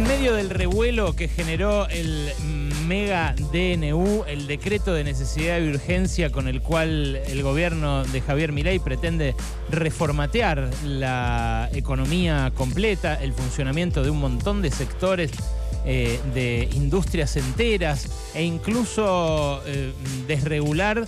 En medio del revuelo que generó el mega DNU, el decreto de necesidad y urgencia con el cual el gobierno de Javier Milei pretende reformatear la economía completa, el funcionamiento de un montón de sectores eh, de industrias enteras e incluso eh, desregular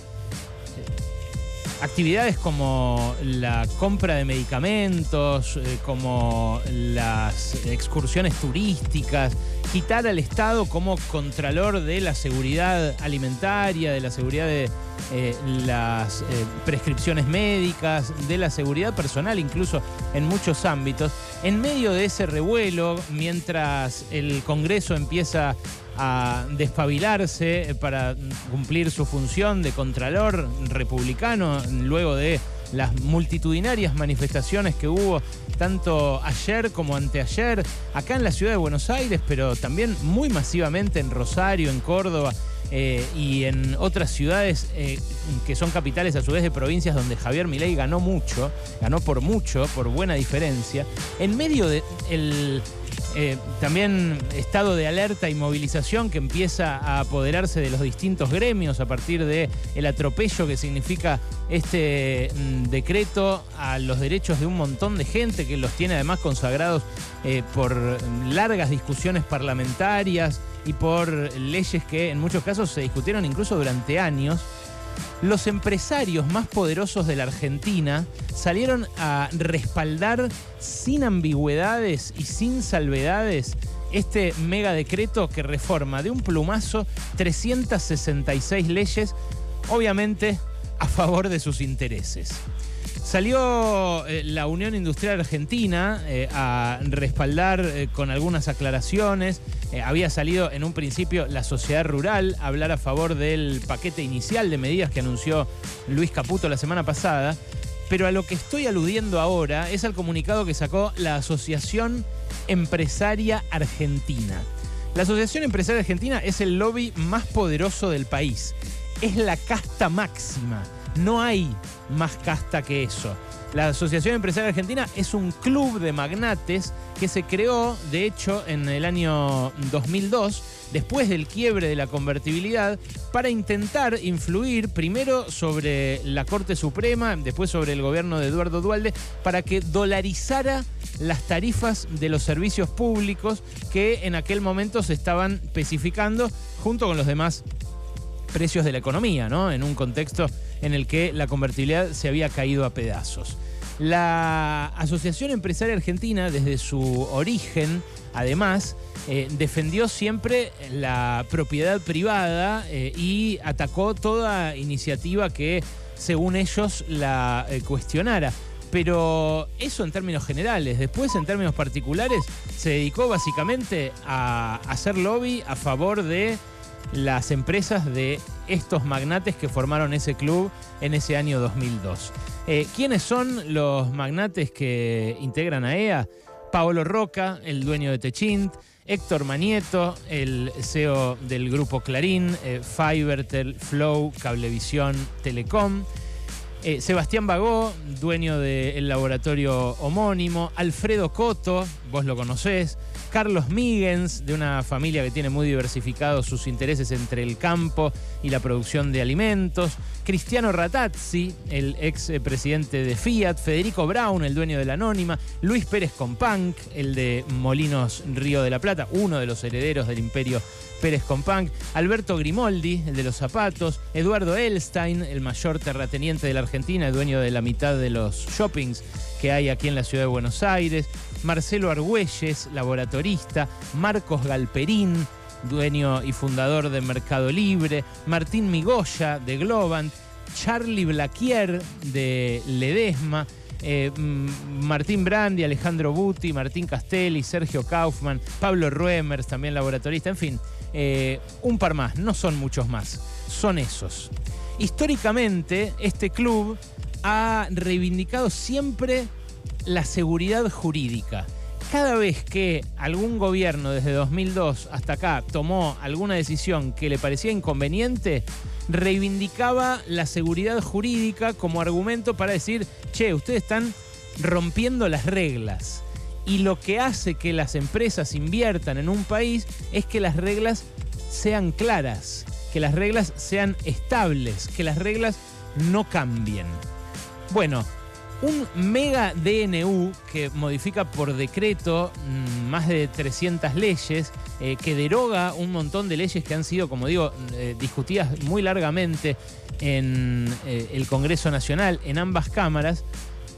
actividades como la compra de medicamentos, eh, como las excursiones turísticas, quitar al Estado como contralor de la seguridad alimentaria, de la seguridad de eh, las eh, prescripciones médicas, de la seguridad personal, incluso en muchos ámbitos. En medio de ese revuelo, mientras el Congreso empieza a despabilarse para cumplir su función de contralor republicano luego de las multitudinarias manifestaciones que hubo tanto ayer como anteayer acá en la ciudad de Buenos Aires, pero también muy masivamente en Rosario, en Córdoba eh, y en otras ciudades eh, que son capitales a su vez de provincias donde Javier Milei ganó mucho, ganó por mucho, por buena diferencia. En medio del eh, también estado de alerta y movilización que empieza a apoderarse de los distintos gremios a partir del el atropello que significa este mm, decreto a los derechos de un montón de gente que los tiene además consagrados eh, por largas discusiones parlamentarias y por leyes que en muchos casos se discutieron incluso durante años los empresarios más poderosos de la Argentina salieron a respaldar sin ambigüedades y sin salvedades este mega decreto que reforma de un plumazo 366 leyes, obviamente a favor de sus intereses. Salió eh, la Unión Industrial Argentina eh, a respaldar eh, con algunas aclaraciones. Había salido en un principio la Sociedad Rural a hablar a favor del paquete inicial de medidas que anunció Luis Caputo la semana pasada. Pero a lo que estoy aludiendo ahora es al comunicado que sacó la Asociación Empresaria Argentina. La Asociación Empresaria Argentina es el lobby más poderoso del país. Es la casta máxima no hay más casta que eso. La Asociación Empresaria Argentina es un club de magnates que se creó, de hecho, en el año 2002, después del quiebre de la convertibilidad, para intentar influir primero sobre la Corte Suprema, después sobre el gobierno de Eduardo Dualde, para que dolarizara las tarifas de los servicios públicos que en aquel momento se estaban especificando junto con los demás precios de la economía, ¿no? En un contexto en el que la convertibilidad se había caído a pedazos. La Asociación Empresaria Argentina, desde su origen, además, eh, defendió siempre la propiedad privada eh, y atacó toda iniciativa que, según ellos, la eh, cuestionara. Pero eso en términos generales. Después, en términos particulares, se dedicó básicamente a hacer lobby a favor de las empresas de estos magnates que formaron ese club en ese año 2002. Eh, ¿Quiénes son los magnates que integran a EA? Paolo Roca, el dueño de Techint, Héctor Manieto, el CEO del grupo Clarín, eh, Fivertel, Flow, Cablevisión, Telecom. Eh, Sebastián Bagó, dueño del laboratorio homónimo, Alfredo Coto, vos lo conocés, Carlos Migens, de una familia que tiene muy diversificados sus intereses entre el campo y la producción de alimentos, Cristiano Ratazzi, el ex presidente de Fiat, Federico Brown, el dueño de la Anónima, Luis Pérez Companc, el de Molinos Río de la Plata, uno de los herederos del imperio Pérez Companc, Alberto Grimoldi, el de los zapatos, Eduardo Elstein, el mayor terrateniente de la Argentina, el dueño de la mitad de los shoppings que hay aquí en la ciudad de Buenos Aires, Marcelo Argüelles, laboratorista, Marcos Galperín, dueño y fundador de Mercado Libre, Martín Migoya de Globant, Charlie Blaquier de Ledesma, eh, mm, Martín Brandi, Alejandro Buti, Martín Castelli, Sergio Kaufman, Pablo Ruemers, también laboratorista, en fin, eh, un par más, no son muchos más, son esos. Históricamente, este club ha reivindicado siempre la seguridad jurídica. Cada vez que algún gobierno desde 2002 hasta acá tomó alguna decisión que le parecía inconveniente, reivindicaba la seguridad jurídica como argumento para decir, che, ustedes están rompiendo las reglas. Y lo que hace que las empresas inviertan en un país es que las reglas sean claras, que las reglas sean estables, que las reglas no cambien. Bueno, un mega DNU que modifica por decreto mm, más de 300 leyes, eh, que deroga un montón de leyes que han sido, como digo, eh, discutidas muy largamente en eh, el Congreso Nacional, en ambas cámaras,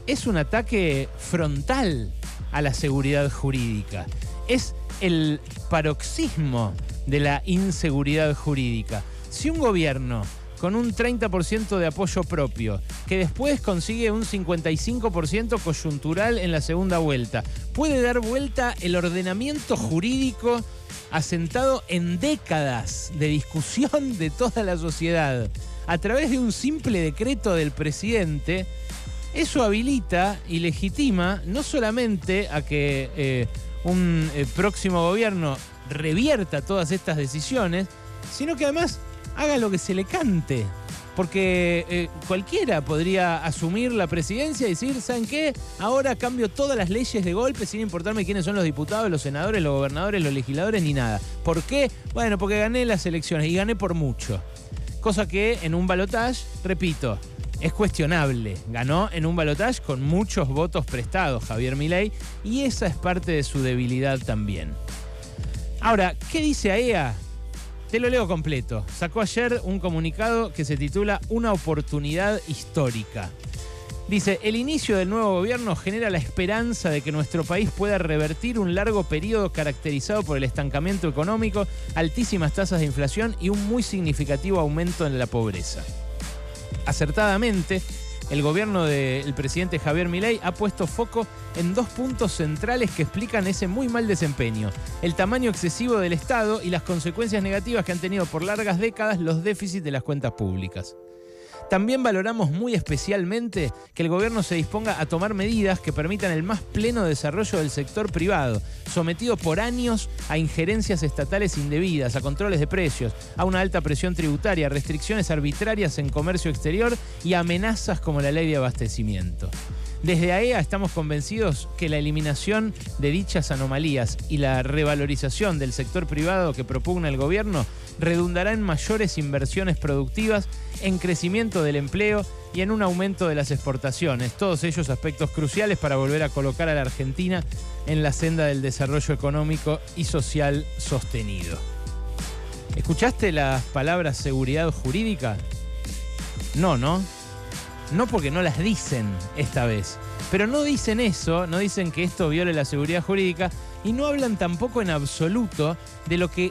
es un ataque frontal a la seguridad jurídica. Es el paroxismo de la inseguridad jurídica. Si un gobierno con un 30% de apoyo propio, que después consigue un 55% coyuntural en la segunda vuelta. Puede dar vuelta el ordenamiento jurídico asentado en décadas de discusión de toda la sociedad a través de un simple decreto del presidente. Eso habilita y legitima no solamente a que eh, un eh, próximo gobierno revierta todas estas decisiones, sino que además haga lo que se le cante. Porque eh, cualquiera podría asumir la presidencia y decir, ¿saben qué? Ahora cambio todas las leyes de golpe sin importarme quiénes son los diputados, los senadores, los gobernadores, los legisladores, ni nada. ¿Por qué? Bueno, porque gané las elecciones y gané por mucho. Cosa que en un balotaje, repito, es cuestionable. Ganó en un balotaje con muchos votos prestados Javier Milei y esa es parte de su debilidad también. Ahora, ¿qué dice AEA? Te lo leo completo. Sacó ayer un comunicado que se titula Una oportunidad histórica. Dice, el inicio del nuevo gobierno genera la esperanza de que nuestro país pueda revertir un largo periodo caracterizado por el estancamiento económico, altísimas tasas de inflación y un muy significativo aumento en la pobreza. Acertadamente, el gobierno del presidente Javier Milei ha puesto foco en dos puntos centrales que explican ese muy mal desempeño. El tamaño excesivo del Estado y las consecuencias negativas que han tenido por largas décadas los déficits de las cuentas públicas. También valoramos muy especialmente que el gobierno se disponga a tomar medidas que permitan el más pleno desarrollo del sector privado, sometido por años a injerencias estatales indebidas, a controles de precios, a una alta presión tributaria, restricciones arbitrarias en comercio exterior y amenazas como la ley de abastecimiento. Desde AEA estamos convencidos que la eliminación de dichas anomalías y la revalorización del sector privado que propugna el gobierno redundará en mayores inversiones productivas, en crecimiento del empleo y en un aumento de las exportaciones, todos ellos aspectos cruciales para volver a colocar a la Argentina en la senda del desarrollo económico y social sostenido. ¿Escuchaste las palabras seguridad jurídica? No, ¿no? No porque no las dicen esta vez. Pero no dicen eso, no dicen que esto viole la seguridad jurídica y no hablan tampoco en absoluto de lo que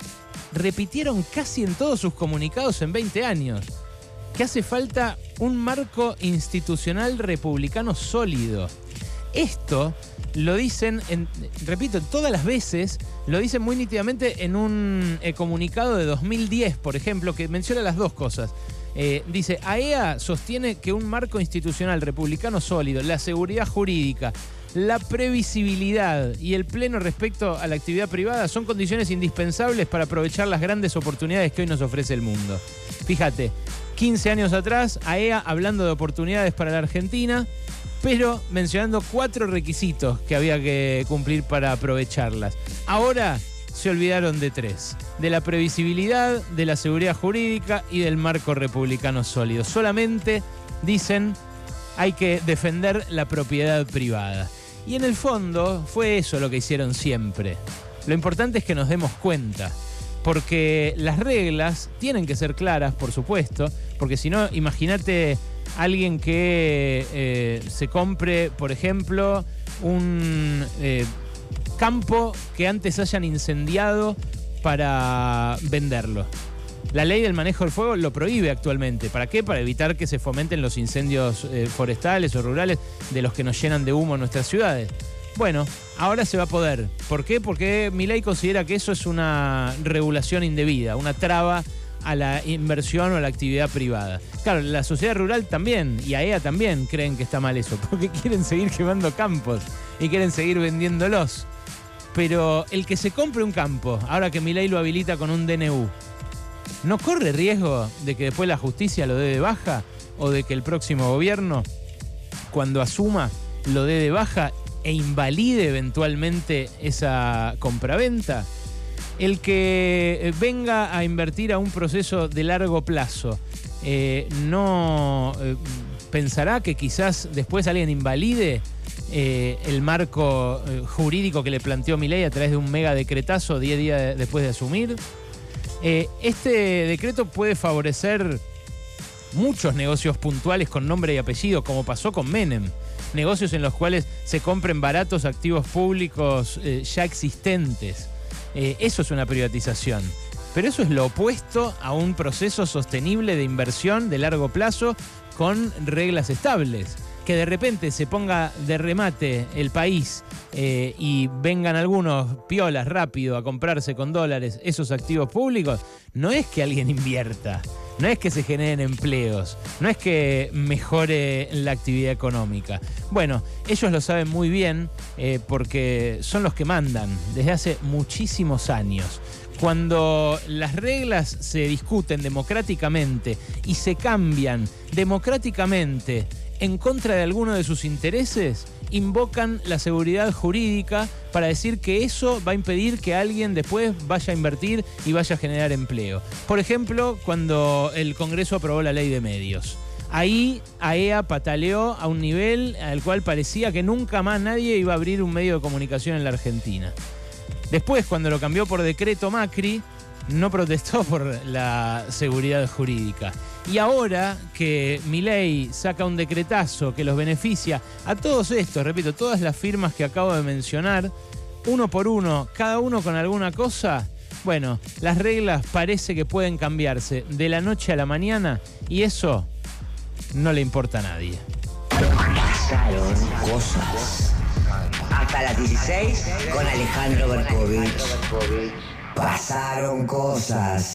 repitieron casi en todos sus comunicados en 20 años, que hace falta un marco institucional republicano sólido. Esto lo dicen, en, repito, todas las veces, lo dicen muy nítidamente en un eh, comunicado de 2010, por ejemplo, que menciona las dos cosas. Eh, dice, AEA sostiene que un marco institucional republicano sólido, la seguridad jurídica, la previsibilidad y el pleno respecto a la actividad privada son condiciones indispensables para aprovechar las grandes oportunidades que hoy nos ofrece el mundo. Fíjate, 15 años atrás, AEA hablando de oportunidades para la Argentina, pero mencionando cuatro requisitos que había que cumplir para aprovecharlas. Ahora se olvidaron de tres, de la previsibilidad, de la seguridad jurídica y del marco republicano sólido. Solamente dicen hay que defender la propiedad privada. Y en el fondo fue eso lo que hicieron siempre. Lo importante es que nos demos cuenta, porque las reglas tienen que ser claras, por supuesto, porque si no, imagínate alguien que eh, se compre, por ejemplo, un... Eh, campo que antes hayan incendiado para venderlo. La ley del manejo del fuego lo prohíbe actualmente. ¿Para qué? Para evitar que se fomenten los incendios eh, forestales o rurales de los que nos llenan de humo nuestras ciudades. Bueno, ahora se va a poder. ¿Por qué? Porque mi ley considera que eso es una regulación indebida, una traba a la inversión o a la actividad privada. Claro, la sociedad rural también y AEA también creen que está mal eso, porque quieren seguir quemando campos y quieren seguir vendiéndolos. Pero el que se compre un campo, ahora que mi ley lo habilita con un DNU, ¿no corre riesgo de que después la justicia lo dé de baja o de que el próximo gobierno, cuando asuma, lo dé de baja e invalide eventualmente esa compraventa. El que eh, venga a invertir a un proceso de largo plazo, eh, no eh, pensará que quizás después alguien invalide el marco jurídico que le planteó Milei a través de un mega decretazo 10 días después de asumir. este decreto puede favorecer muchos negocios puntuales con nombre y apellido, como pasó con Menem. Negocios en los cuales se compren baratos activos públicos eh, ya existentes. Eh, eso es una privatización. Pero eso es lo opuesto a un proceso sostenible de inversión de largo plazo con reglas estables. Que de repente se ponga de remate el país eh, y vengan algunos piolas rápido a comprarse con dólares esos activos públicos, no es que alguien invierta no es que se generen empleos, no es que mejore la actividad económica. Bueno, ellos lo saben muy bien eh, porque son los que mandan desde hace muchísimos años. Cuando las reglas se discuten democráticamente y se cambian democráticamente en contra de alguno de sus intereses, invocan la seguridad jurídica para decir que eso va a impedir que alguien después vaya a invertir y vaya a generar empleo. Por ejemplo, cuando el Congreso aprobó la ley de medios. Ahí AEA pataleó a un nivel al cual parecía que nunca más nadie iba a abrir un medio de comunicación en la Argentina. Después, cuando lo cambió por decreto Macri, no protestó por la seguridad jurídica. Y ahora que Milei saca un decretazo que los beneficia a todos estos, repito, todas las firmas que acabo de mencionar, uno por uno, cada uno con alguna cosa, bueno, las reglas parece que pueden cambiarse de la noche a la mañana y eso no le importa a nadie. Pasaron cosas. Hasta las 16 con Alejandro Berkovich. Pasaron cosas.